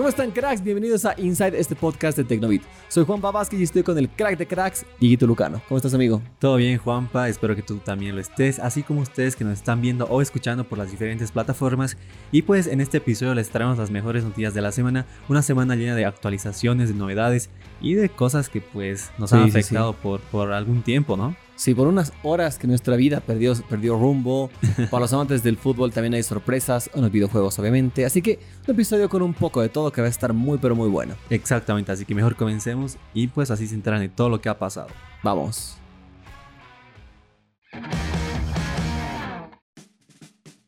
¿Cómo están cracks? Bienvenidos a Inside, este podcast de Tecnobit. Soy Juan Vázquez y estoy con el crack de cracks, Dieguito Lucano. ¿Cómo estás amigo? Todo bien Juanpa, espero que tú también lo estés, así como ustedes que nos están viendo o escuchando por las diferentes plataformas. Y pues en este episodio les traemos las mejores noticias de la semana, una semana llena de actualizaciones, de novedades y de cosas que pues nos han afectado Por, por algún tiempo, ¿no? Sí, por unas horas que nuestra vida perdió, perdió rumbo. Para los amantes del fútbol también hay sorpresas en los videojuegos, obviamente. Así que un episodio con un poco de todo que va a estar muy, pero muy bueno. Exactamente, así que mejor comencemos y pues así se enteran de todo lo que ha pasado. Vamos.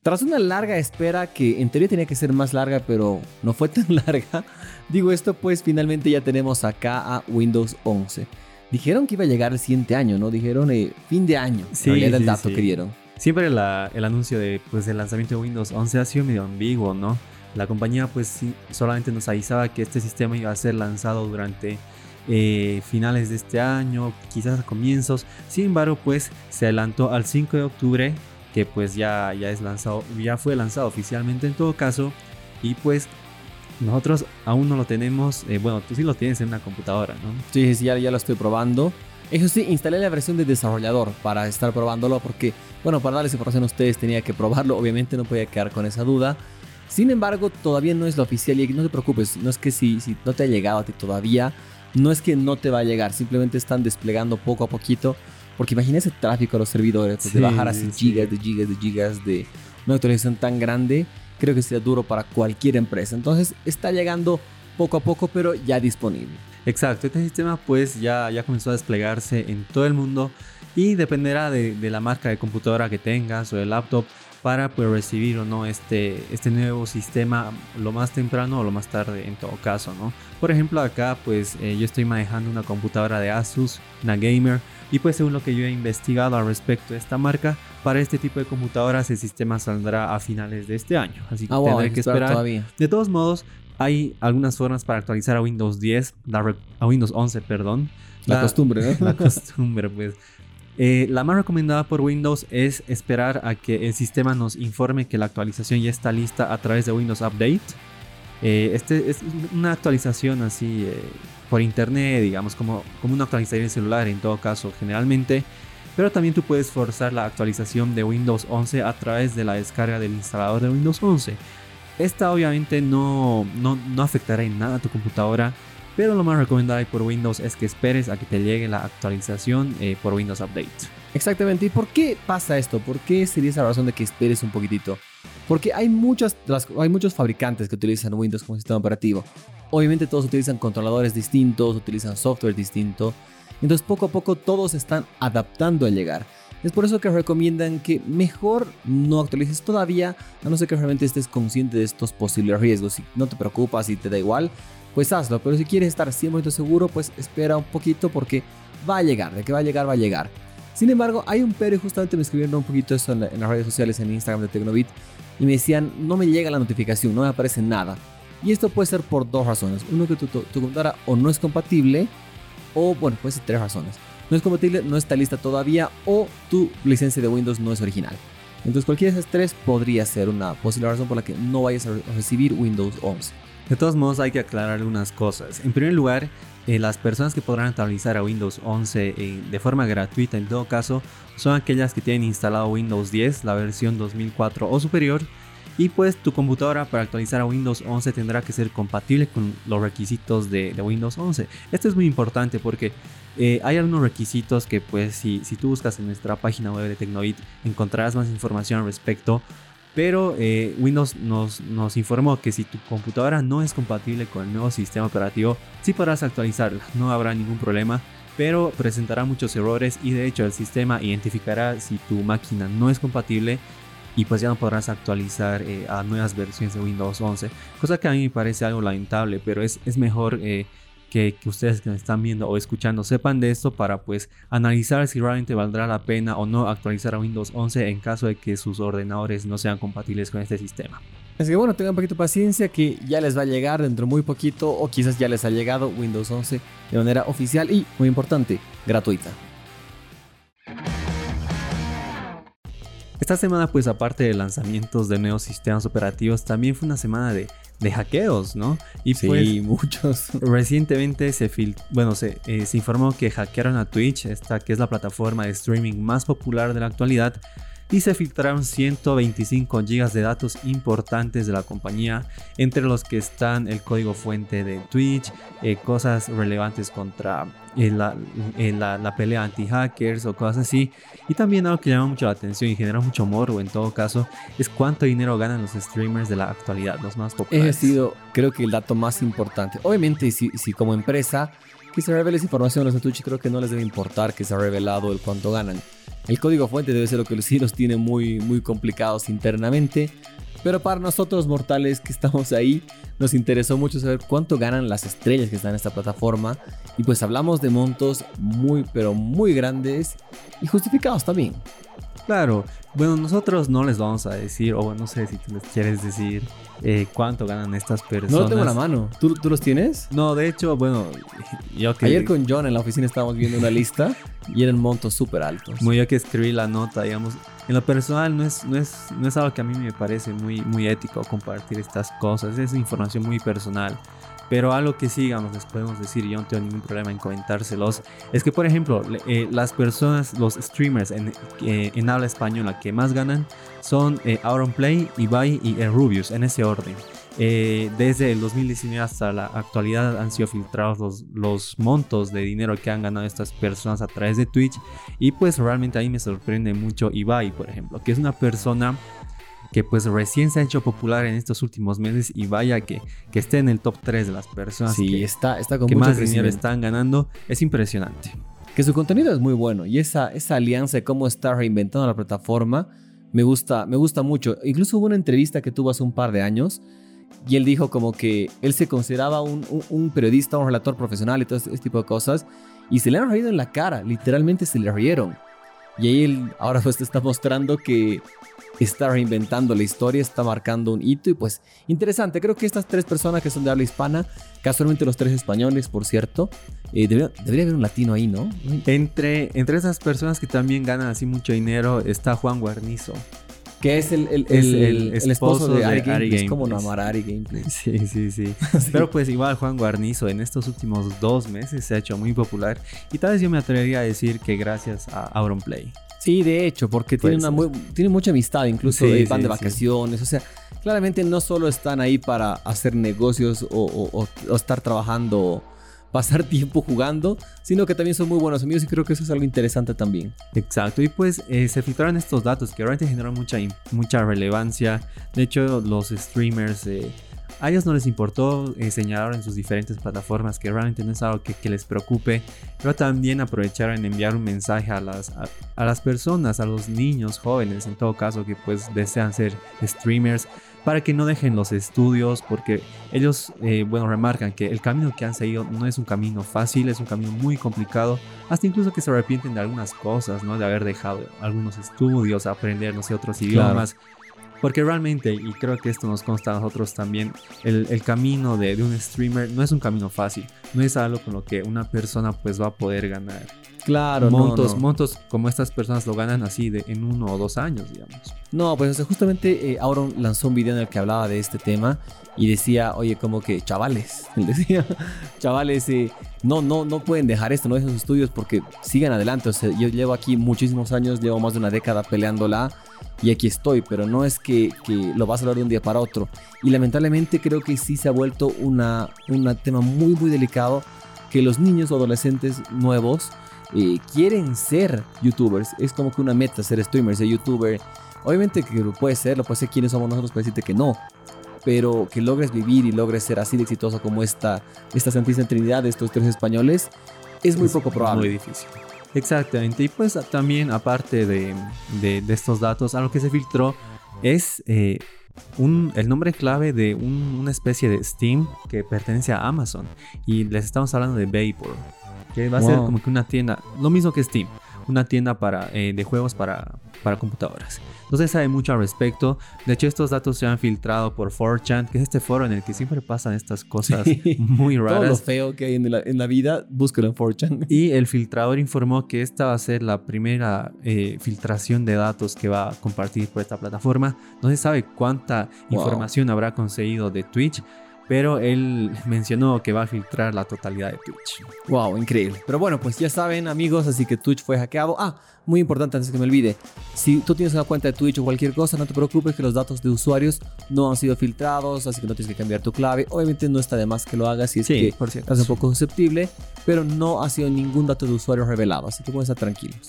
Tras una larga espera que en teoría tenía que ser más larga, pero no fue tan larga, digo esto pues finalmente ya tenemos acá a Windows 11. Dijeron que iba a llegar el siguiente año, ¿no? Dijeron eh, fin de año. Sí, era el dato que dieron. Siempre el anuncio de, pues, del lanzamiento de Windows 11 ha sido medio ambiguo, ¿no? La compañía pues solamente nos avisaba que este sistema iba a ser lanzado durante eh, finales de este año, quizás a comienzos. Sin embargo, pues se adelantó al 5 de octubre, que pues ya, ya es lanzado, ya fue lanzado oficialmente en todo caso. Y pues nosotros aún no lo tenemos. Eh, bueno, tú sí lo tienes en una computadora, ¿no? Sí, sí, ya, ya lo estoy probando. Eso sí, instalé la versión de desarrollador para estar probándolo porque, bueno, para darles información a ustedes tenía que probarlo. Obviamente no podía quedar con esa duda. Sin embargo, todavía no es la oficial y no te preocupes. No es que si, si no te ha llegado a ti todavía, no es que no te va a llegar. Simplemente están desplegando poco a poquito. Porque imagínese el tráfico a los servidores, pues, de bajar así gigas de gigas de gigas de una actualización tan grande creo que sería duro para cualquier empresa. Entonces está llegando poco a poco, pero ya disponible. Exacto, este sistema pues ya, ya comenzó a desplegarse en todo el mundo y dependerá de, la marca de computadora que tengas o de laptop para pues, recibir o no este, este nuevo sistema lo más temprano o lo más tarde en todo caso, ¿no? Por ejemplo acá pues eh, yo estoy manejando una computadora de Asus, una gamer y pues según lo que yo he investigado al respecto de esta marca, para este tipo de computadoras el sistema saldrá a finales de este año. Así que ah, tendré que esperar. Todavía. De todos modos, hay algunas formas para actualizar a Windows 10, a Windows 11, perdón. La, costumbre, ¿no? La costumbre, pues. Eh, la más recomendada por Windows es esperar a que el sistema nos informe que la actualización ya está lista a través de Windows Update. Eh, este es una actualización así eh, por internet, digamos, como, como una actualización celular en todo caso, generalmente. Pero también tú puedes forzar la actualización de Windows 11 a través de la descarga del instalador de Windows 11. Esta obviamente no, no, no afectará en nada a tu computadora, pero lo más recomendable por Windows es que esperes a que te llegue la actualización eh, por Windows Update. Exactamente, ¿y por qué pasa esto? ¿Por qué sería esa razón de que esperes un poquitito? Porque hay, muchas, hay muchos fabricantes que utilizan Windows como sistema operativo. Obviamente todos utilizan controladores distintos, utilizan software distinto. Entonces poco a poco todos están adaptando al llegar. Es por eso que recomiendan que mejor no actualices todavía, a no ser que realmente estés consciente de estos posibles riesgos. Si no te preocupas y te da igual, pues hazlo. Pero si quieres estar 100% seguro, pues espera un poquito porque va a llegar. De que va a llegar, va a llegar. Sin embargo, hay un pero y justamente me escribieron un poquito esto en, las redes sociales, en Instagram de Tecnobit, y me decían, no me llega la notificación, no me aparece nada. Y esto puede ser por dos razones. Uno, que tu, computadora o no es compatible, o bueno, puede ser tres razones. No es compatible, no está lista todavía, o tu licencia de Windows no es original. Entonces cualquiera de esas tres podría ser una posible razón por la que no vayas a recibir Windows 11. De todos modos hay que aclarar algunas cosas. En primer lugar, eh, las personas que podrán actualizar a Windows 11 eh, de forma gratuita en todo caso son aquellas que tienen instalado Windows 10, la versión 2004 o superior. Y pues tu computadora para actualizar a Windows 11 tendrá que ser compatible con los requisitos de, Windows 11. Esto es muy importante porque eh, hay algunos requisitos que pues si, tú buscas en nuestra página web de Tecnoid encontrarás más información al respecto. Pero eh, Windows nos, informó que si tu computadora no es compatible con el nuevo sistema operativo, sí podrás actualizarla, no habrá ningún problema, pero presentará muchos errores y de hecho el sistema identificará si tu máquina no es compatible y pues ya no podrás actualizar eh, a nuevas versiones de Windows 11, cosa que a mí me parece algo lamentable, pero es, es mejor... Eh, que, ustedes que me están viendo o escuchando sepan de esto para pues analizar si realmente valdrá la pena o no actualizar a Windows 11 en caso de que sus ordenadores no sean compatibles con este sistema. Así que bueno, tengan un poquito de paciencia que ya les va a llegar dentro muy poquito o quizás ya les ha llegado Windows 11 de manera oficial y, muy importante, gratuita. Esta semana pues aparte de lanzamientos de nuevos sistemas operativos también fue una semana de de hackeos, ¿no? Y sí, pues, muchos. Recientemente se, bueno, se, eh, se informó que hackearon a Twitch, esta que es la plataforma de streaming más popular de la actualidad, y se filtraron 125 GB de datos importantes de la compañía, entre los que están el código fuente de Twitch, eh, cosas relevantes contra eh, la, eh, la, la, pelea anti-hackers o cosas así. Y también algo que llama mucho la atención y genera mucho morbo en todo caso es cuánto dinero ganan los streamers de la actualidad, los más populares. Ese ha sido, creo que, el dato más importante. Obviamente, si, si como empresa que se revele esa información los Twitch, creo que no les debe importar que se ha revelado el cuánto ganan. El código fuente debe ser lo que sí los tiene muy, muy complicados internamente. Pero para nosotros mortales que estamos ahí, nos interesó mucho saber cuánto ganan las estrellas que están en esta plataforma. Y pues hablamos de montos muy, pero muy grandes y justificados también. Claro, bueno, nosotros no les vamos a decir, o no sé si tú les quieres decir eh, cuánto ganan estas personas. No lo tengo en la mano. ¿Tú, ¿Tú, los tienes? No, de hecho, bueno, yo que... Ayer con John en la oficina estábamos viendo una lista y eran montos súper altos. Muy yo que escribí la nota, digamos. En lo personal no es, no es, no es algo que a mí me parece muy, muy ético compartir estas cosas. Es información muy personal. Pero algo que sí, digamos, les podemos decir, yo no tengo ningún problema en comentárselos, es que, por ejemplo, eh, las personas, los streamers en, eh, en, habla española que más ganan son eh, Auronplay, Ibai y Rubius, en ese orden. Eh, desde el 2019 hasta la actualidad han sido filtrados los, los, montos de dinero que han ganado estas personas a través de Twitch. Y pues realmente ahí me sorprende mucho Ibai, por ejemplo, que es una persona que pues recién se ha hecho popular en estos últimos meses y vaya que, que esté en el top 3 de las personas que, está, está con que más dinero están ganando, es impresionante. Que su contenido es muy bueno y esa, esa alianza de cómo está reinventando la plataforma me gusta, me gusta mucho. Incluso hubo una entrevista que tuvo hace un par de años y él dijo como que él se consideraba un, un, periodista, un relator profesional y todo ese tipo de cosas y se le han reído en la cara, literalmente se le rieron. Y ahí él ahora pues está mostrando que está reinventando la historia, está marcando un hito y pues interesante. Creo que estas tres personas que son de habla hispana, casualmente los tres españoles, por cierto, eh, debería, haber un latino ahí, ¿no? Entre, entre esas personas que también ganan así mucho dinero está Juan Guarnizo. Que es el, el, el, esposo, de, Ari, Gameplays. como no amar a Ari Gameplays. Sí, sí, sí, Pero pues igual Juan Guarnizo en estos últimos dos meses se ha hecho muy popular. Y tal vez yo me atrevería a decir que gracias a Auronplay. Sí, de hecho, porque tiene, una muy, tiene mucha amistad, incluso sí, van de vacaciones, o sea, claramente no solo están ahí para hacer negocios o, estar trabajando, pasar tiempo jugando, sino que también son muy buenos amigos y creo que eso es algo interesante también. Exacto, y pues eh, se filtraron estos datos que realmente generaron mucha, mucha relevancia. De hecho, los streamers... Eh, a ellos no les importó eh, señalar en sus diferentes plataformas que realmente no es algo que, les preocupe, pero también aprovecharon en enviar un mensaje a las, a, las personas, a los niños jóvenes en todo caso que pues desean ser streamers para que no dejen los estudios porque ellos, eh, bueno, remarcan que el camino que han seguido no es un camino fácil, es un camino muy complicado, hasta incluso que se arrepienten de algunas cosas, ¿no? De haber dejado algunos estudios, aprender, no sé, otros idiomas. Porque realmente, y creo que esto nos consta a nosotros también, el, camino de, un streamer no es un camino fácil. No es algo con lo que una persona pues va a poder ganar. Claro, montos, montos como estas personas lo ganan así de, en uno o dos años, digamos. No, pues justamente eh, Auron lanzó un video en el que hablaba de este tema y decía, oye, como que chavales, él decía, chavales, eh, no, no, no pueden dejar esto, no dejen sus estudios porque sigan adelante. O sea, yo llevo aquí muchísimos años, llevo más de una década peleándola y aquí estoy, pero no es que, lo vas a hablar de un día para otro. Y lamentablemente creo que sí se ha vuelto una, un tema muy, muy delicado que los niños o adolescentes nuevos eh, quieren ser youtubers. Es como que una meta ser streamer, ser youtuber. Obviamente que lo puede ser, lo puede ser quienes somos nosotros para decirte que no. Pero que logres vivir y logres ser así de exitoso como esta, esta Santísima Trinidad de estos tres españoles es muy poco probable. Muy difícil. Exactamente, y pues también aparte de, de, estos datos, a lo que se filtró es eh, un, el nombre clave de una especie de Steam que pertenece a Amazon. Y les estamos hablando de Vapor, que va a ser como que una tienda, lo mismo que Steam, una tienda para, eh, de juegos para, para computadoras. No se sabe mucho al respecto. De hecho, estos datos se han filtrado por 4chan, que es este foro en el que siempre pasan estas cosas muy raras. Todo lo feo que hay en la, en la vida, búsquelo en 4chan. Y el filtrador informó que esta va a ser la primera eh, filtración de datos que va a compartir por esta plataforma. No se sabe cuánta información habrá conseguido de Twitch pero él mencionó que va a filtrar la totalidad de Twitch. Wow, increíble. Pero bueno, pues ya saben, amigos, así que Twitch fue hackeado. Ah, muy importante antes que me olvide. Si tú tienes una cuenta de Twitch o cualquier cosa, no te preocupes que los datos de usuarios no han sido filtrados, así que no tienes que cambiar tu clave. Obviamente no está de más que lo hagas si es que estás un poco susceptible, pero no ha sido ningún dato de usuario revelado, así que pueden estar tranquilos.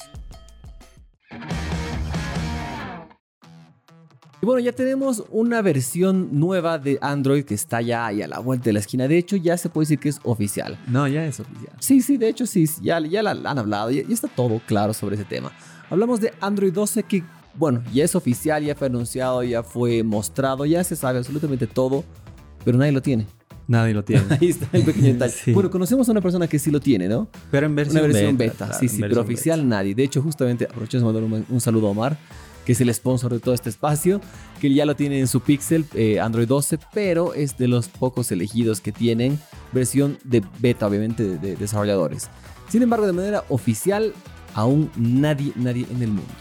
Y bueno, ya tenemos una versión nueva de Android que está ya ahí a la vuelta de la esquina. De hecho, ya se puede decir que es oficial. No, ya es oficial. Sí, sí, de hecho sí, ya, ya la, han hablado, ya, ya está todo claro sobre ese tema. Hablamos de Android 12 que, bueno, ya es oficial, ya fue anunciado, ya fue mostrado, ya se sabe absolutamente todo, pero nadie lo tiene. Nadie lo tiene. Ahí está el pequeño detalle. Bueno, conocemos a una persona que sí lo tiene, ¿no? Pero en versión, una versión beta. sí, sí, pero oficial nadie. De hecho, justamente aprovecho de mandar un, un, saludo a Omar, que es el sponsor de todo este espacio, que ya lo tiene en su Pixel eh, Android 12, pero es de los pocos elegidos que tienen versión de beta, obviamente, de, desarrolladores. Sin embargo, de manera oficial, aún nadie, nadie en el mundo.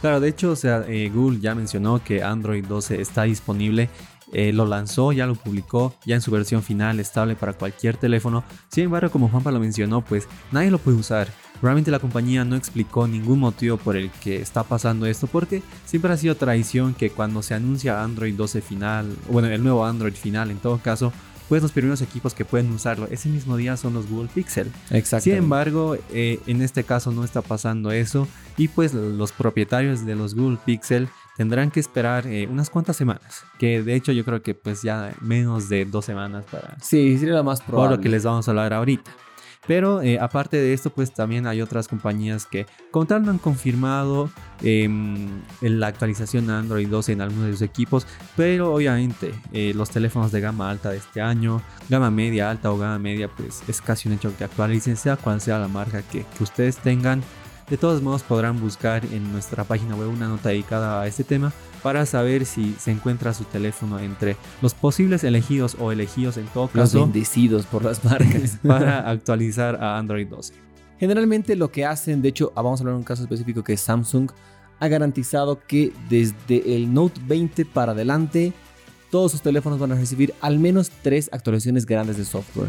Claro, de hecho, o sea, eh, Google ya mencionó que Android 12 está disponible eh, lo lanzó, ya lo publicó, ya en su versión final estable para cualquier teléfono. Sin embargo, como Juanpa lo mencionó, pues nadie lo puede usar. Realmente la compañía no explicó ningún motivo por el que está pasando esto, porque siempre ha sido tradición que cuando se anuncia Android 12 final, bueno, el nuevo Android final en todo caso, pues los primeros equipos que pueden usarlo ese mismo día son los Google Pixel. Exacto. Sin embargo, eh, en este caso no está pasando eso y pues los propietarios de los Google Pixel tendrán que esperar eh, unas cuantas semanas, que de hecho yo creo que pues ya menos de dos semanas para... Sí, sería lo más probable. Por lo que les vamos a hablar ahorita. Pero eh, aparte de esto, pues también hay otras compañías que con tal no han confirmado em, la actualización de Android 12 en algunos de sus equipos, pero obviamente eh, los teléfonos de gama alta de este año, gama media alta o gama media, pues es casi un hecho que actualicen, sea cual sea la marca que ustedes tengan. De todos modos podrán buscar en nuestra página web una nota dedicada a este tema para saber si se encuentra su teléfono entre los posibles elegidos o elegidos en todo caso. Los bendecidos por las marcas. para actualizar a Android 12. Generalmente lo que hacen, de hecho, vamos a hablar de un caso específico que Samsung ha garantizado que desde el Note 20 para adelante todos sus teléfonos van a recibir al menos tres actualizaciones grandes de software.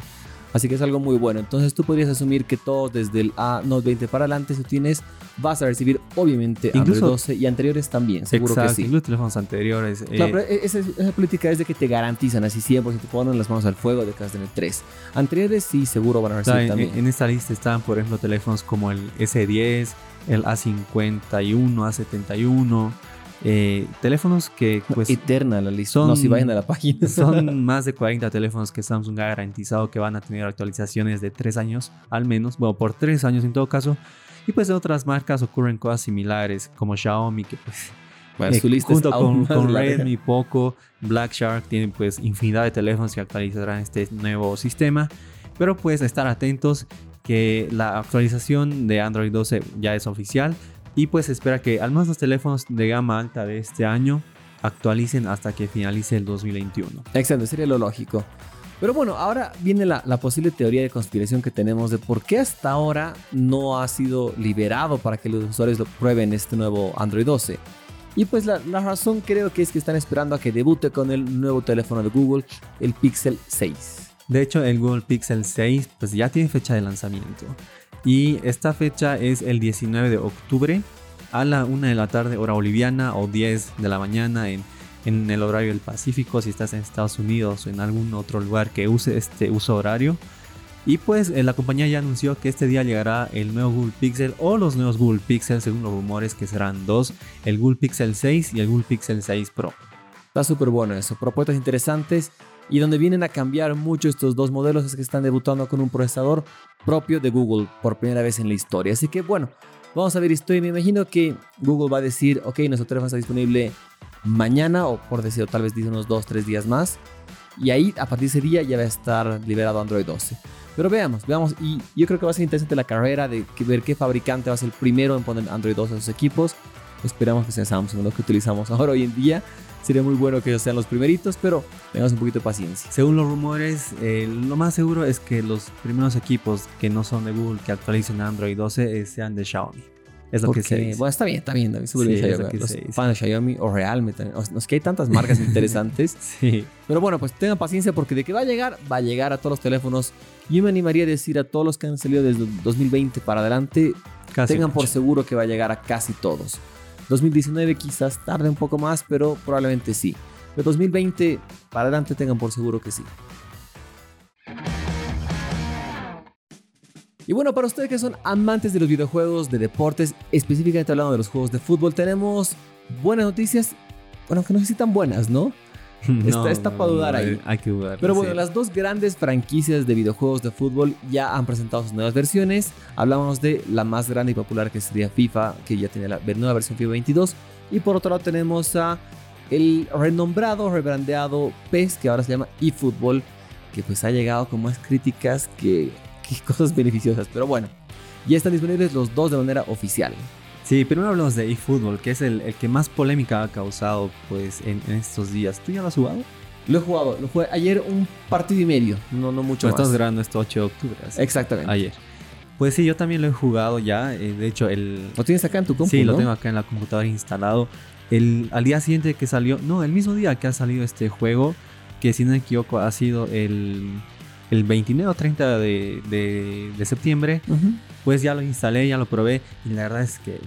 Así que es algo muy bueno. Entonces tú podrías asumir que todo desde el A Note 20 para adelante, si tienes, vas a recibir obviamente Android 12 y anteriores también, seguro que sí. Incluso teléfonos anteriores. Claro, eh, pero esa, esa, política es de que te garantizan así siempre, si te ponen las manos al fuego de que vas a tener tres. Anteriores sí, seguro van a recibir también. En, esta lista están, por ejemplo, teléfonos como el S10, el A51, A71. Eh, teléfonos que pues eterna la lista. Son, no si vayan a la página. son más de 40 teléfonos que Samsung ha garantizado que van a tener actualizaciones de 3 años al menos bueno por 3 años en todo caso. Y pues de otras marcas ocurren cosas similares como Xiaomi que pues bueno, eh, su lista junto con, con Redmi, Poco, Black Shark tienen pues infinidad de teléfonos que actualizarán este nuevo sistema. Pero pues estar atentos que la actualización de Android 12 ya es oficial y pues espera que al menos los teléfonos de gama alta de este año actualicen hasta que finalice el 2021. Excelente, sería lo lógico. Pero bueno, ahora viene la, posible teoría de conspiración que tenemos de por qué hasta ahora no ha sido liberado para que los usuarios lo prueben este nuevo Android 12. Y pues la, la, razón creo que es que están esperando a que debute con el nuevo teléfono de Google, el Pixel 6. De hecho, el Google Pixel 6 pues ya tiene fecha de lanzamiento. Y esta fecha es el 19 de octubre a la 1 de la tarde hora boliviana o 10 de la mañana en, en el horario del Pacífico si estás en Estados Unidos o en algún otro lugar que use este uso horario. Y pues eh, la compañía ya anunció que este día llegará el nuevo Google Pixel o los nuevos Google Pixel según los rumores que serán dos, el Google Pixel 6 y el Google Pixel 6 Pro. Está súper bueno eso, propuestas interesantes y donde vienen a cambiar mucho estos dos modelos es que están debutando con un procesador propio de Google por primera vez en la historia. Así que bueno, vamos a ver esto y me imagino que Google va a decir, ok, nuestro teléfono está disponible mañana o por decir, tal vez dice unos 2, 3 días más. Y ahí, a partir de ese día, ya va a estar liberado Android 12. Pero veamos, veamos. Y yo creo que va a ser interesante la carrera de ver qué fabricante va a ser el primero en poner Android 12 en sus equipos. Esperamos que sea Samsung, lo que utilizamos ahora hoy en día. Sería muy bueno que ellos sean los primeritos, pero tengamos un poquito de paciencia. Según los rumores, eh, lo más seguro es que los primeros equipos que no son de Google que actualicen Android 12 eh, sean de Xiaomi. Es lo que se dice. Bueno, está bien, está bien. Sí, es lo que los fans de Xiaomi o Realme. Es que hay tantas marcas interesantes. sí. Pero bueno, pues tengan paciencia porque de que va a llegar, va a llegar a todos los teléfonos. Yo me animaría a decir a todos los que han salido desde 2020 para adelante, tengan por seguro que va a llegar a casi todos. 2019 quizás tarde un poco más, pero probablemente sí. De 2020 para adelante tengan por seguro que sí. Y bueno, para ustedes que son amantes de los videojuegos, de deportes, específicamente hablando de los juegos de fútbol, tenemos buenas noticias. Bueno, que no sé si tan buenas, ¿no? está, para dudar ahí. Hay que dudar. Pero bueno, las dos grandes franquicias de videojuegos de fútbol ya han presentado sus nuevas versiones. Hablamos de la más grande y popular que sería FIFA, que ya tiene la nueva versión FIFA 22. Y por otro lado tenemos a el renombrado, rebrandeado PES, que ahora se llama eFootball, que pues ha llegado con más críticas que, que cosas beneficiosas. Pero bueno, ya están disponibles los dos de manera oficial. Sí, primero hablamos de eFootball, que es el, que más polémica ha causado pues en, estos días. ¿Tú ya lo has jugado? Lo he jugado, lo jugué ayer un partido y medio, no, no mucho más. Estás grabando esto 8 de octubre. Exactamente. Ayer. Pues sí, yo también lo he jugado ya. Eh, de hecho, el. ¿Lo tienes acá en tu computadora? Sí, lo tengo acá en la computadora instalado. El, al día siguiente que salió, no, el mismo día que ha salido este juego, que si no me equivoco ha sido el, el 29 o 30 de, de, septiembre, pues ya lo instalé, ya lo probé y la verdad es que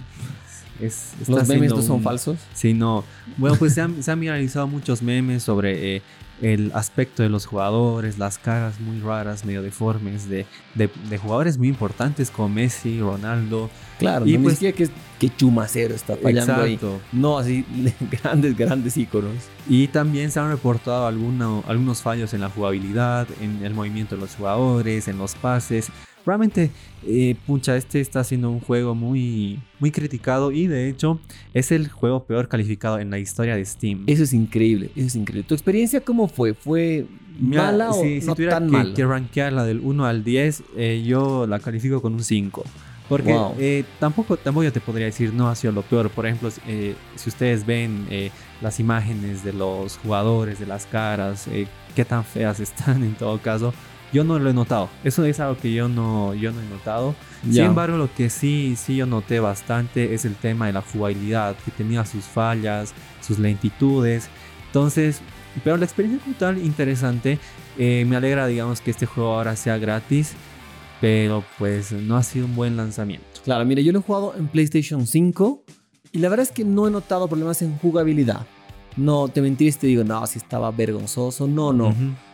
es, ¿Los memes no son falsos? Sí, no. Bueno, pues se han, se han viralizado muchos memes sobre eh, el aspecto de los jugadores, las caras muy raras, medio deformes de, de, jugadores muy importantes como Messi, Ronaldo. Claro, y pues que, que chumacero está fallando exacto. No, así grandes, grandes íconos. Y también se han reportado algunos fallos en la jugabilidad, en el movimiento de los jugadores, en los pases. Realmente, eh, pucha, este está siendo un juego muy, muy criticado y de hecho es el juego peor calificado en la historia de Steam. Eso es increíble, eso es increíble. ¿Tu experiencia cómo fue? ¿Fue mala o si, no tuviera tan que, mala? que rankearla del 1 al 10, eh, yo la califico con un 5. Porque eh, tampoco, tampoco yo te podría decir no ha sido lo peor. Por ejemplo, si ustedes ven las imágenes de los jugadores, de las caras, qué tan feas están en todo caso, yo no lo he notado. Eso es algo que yo no, yo no he notado. Sin embargo, lo que sí, sí yo noté bastante es el tema de la jugabilidad, que tenía sus fallas, sus lentitudes. Entonces, pero la experiencia total interesante. Eh, me alegra, digamos, que este juego ahora sea gratis. Pero pues no ha sido un buen lanzamiento. Claro, mire, yo lo he jugado en PlayStation 5 y la verdad es que no he notado problemas en jugabilidad. No, te mentiré te digo, no, si estaba vergonzoso. No, no.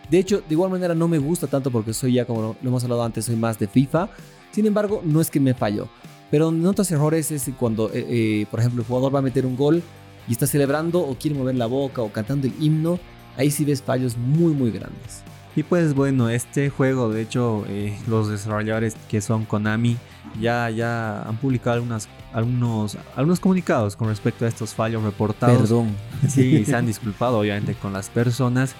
De hecho, de igual manera no me gusta tanto porque soy ya, como lo hemos hablado antes, soy más de FIFA. Sin embargo, no es que me falló. Pero notas errores es cuando, eh, eh, por ejemplo, el jugador va a meter un gol y está celebrando o quiere mover la boca o cantando el himno. Ahí sí ves fallos muy, muy grandes. Y pues bueno, este juego, de hecho, eh, los desarrolladores que son Konami ya, ya han publicado algunas, algunos, algunos comunicados con respecto a estos fallos reportados. Perdón. Sí, se han disculpado obviamente con las personas.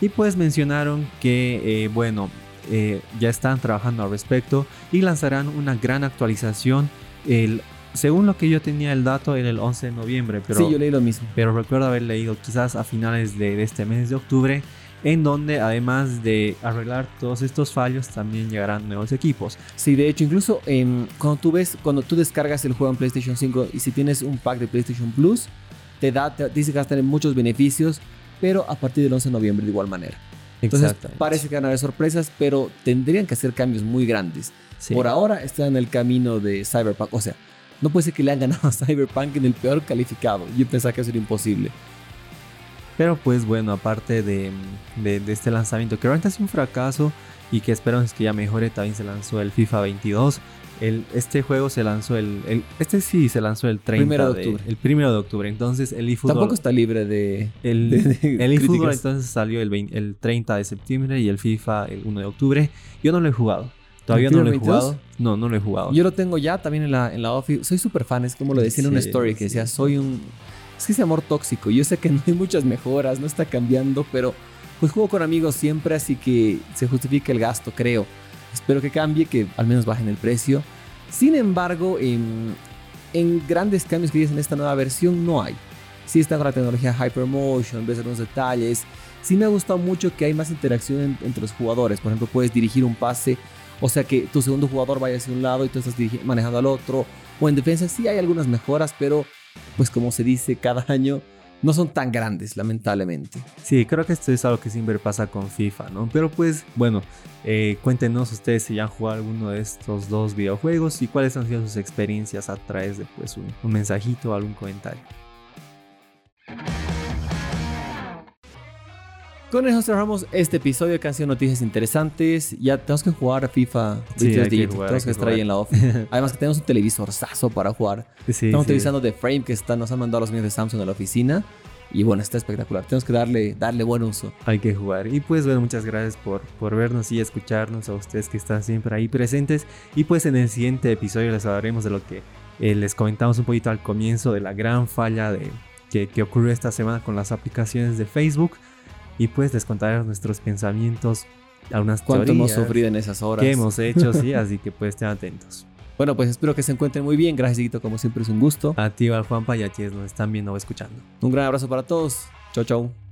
Y pues mencionaron que, eh, bueno, eh, ya están trabajando al respecto y lanzarán una gran actualización el según lo que yo tenía el dato era el 11 de noviembre, pero sí, yo leí lo mismo. Pero recuerdo haber leído quizás a finales de, este mes de octubre, en donde además de arreglar todos estos fallos, también llegarán nuevos equipos. Sí, de hecho, incluso cuando tú ves, cuando tú descargas el juego en PlayStation 5 y si tienes un pack de PlayStation Plus, te da, te dice que vas a tener muchos beneficios pero a partir del 11 de noviembre de igual manera. Entonces parece que van a haber sorpresas, pero tendrían que hacer cambios muy grandes. Por ahora están en el camino de Cyberpunk. O sea, no puede ser que le hayan ganado a Cyberpunk en el peor calificado. Yo pensaba que eso era imposible. Pero pues bueno, aparte de, de, de este lanzamiento que realmente ha sido un fracaso y que esperamos que ya mejore, también se lanzó el FIFA 22 este juego se lanzó el, Este sí se lanzó el 30 primero de, octubre. el primero de octubre. Entonces el eFootball. Tampoco está libre de. El, el eFootball entonces salió el, el 30 de septiembre y el FIFA el 1 de octubre. Yo no lo he jugado. Todavía no lo he jugado. No, no lo he jugado. Yo lo tengo ya también en la, en la Office. Soy súper fan. Es como lo decía en una story que decía: Soy un. Es que ese amor tóxico. Yo sé que no hay muchas mejoras, no está cambiando, pero pues juego con amigos siempre, así que se justifica el gasto, creo. Espero que cambie, que al menos bajen el precio. Sin embargo, en, grandes cambios que dicen en esta nueva versión no hay. Sí está con la tecnología Hypermotion, ves algunos detalles. Sí me ha gustado mucho que hay más interacción entre los jugadores. Por ejemplo, puedes dirigir un pase, o sea que tu segundo jugador vaya hacia un lado y tú estás manejando al otro. O en defensa sí hay algunas mejoras, pero pues como se dice cada año, no son tan grandes, lamentablemente. Sí, creo que esto es algo que siempre pasa con FIFA, ¿no? Pero pues, bueno, eh, cuéntenos ustedes si ya han jugado alguno de estos dos videojuegos y cuáles han sido sus experiencias a través de pues, un, un mensajito o algún comentario. Con eso cerramos este episodio de Canción Noticias Interesantes. Ya tenemos que jugar a FIFA Sí, hay que jugar, tenemos hay que que estar ahí en la off. Además que tenemos un televisorzazo para jugar. Sí, Estamos sí. utilizando The Frame que está, nos han mandado los míos de Samsung a la oficina. Y bueno, está espectacular. Tenemos que darle, darle buen uso. Hay que jugar. Y pues bueno, muchas gracias por, por vernos y escucharnos a ustedes que están siempre ahí presentes. Y pues en el siguiente episodio les hablaremos de lo que eh, les comentamos un poquito al comienzo de la gran falla de, que, que ocurrió esta semana con las aplicaciones de Facebook. Y pues les contaremos nuestros pensamientos, algunas Cuánto hemos teorías sufrido en esas horas. que hemos hecho, sí. Así que pues estén atentos. Bueno, pues espero que se encuentren muy bien. Gracias, Guito. Como siempre, es un gusto. A ti, al Juanpa y a quienes nos están viendo o escuchando. Un gran abrazo para todos. Chau, chau.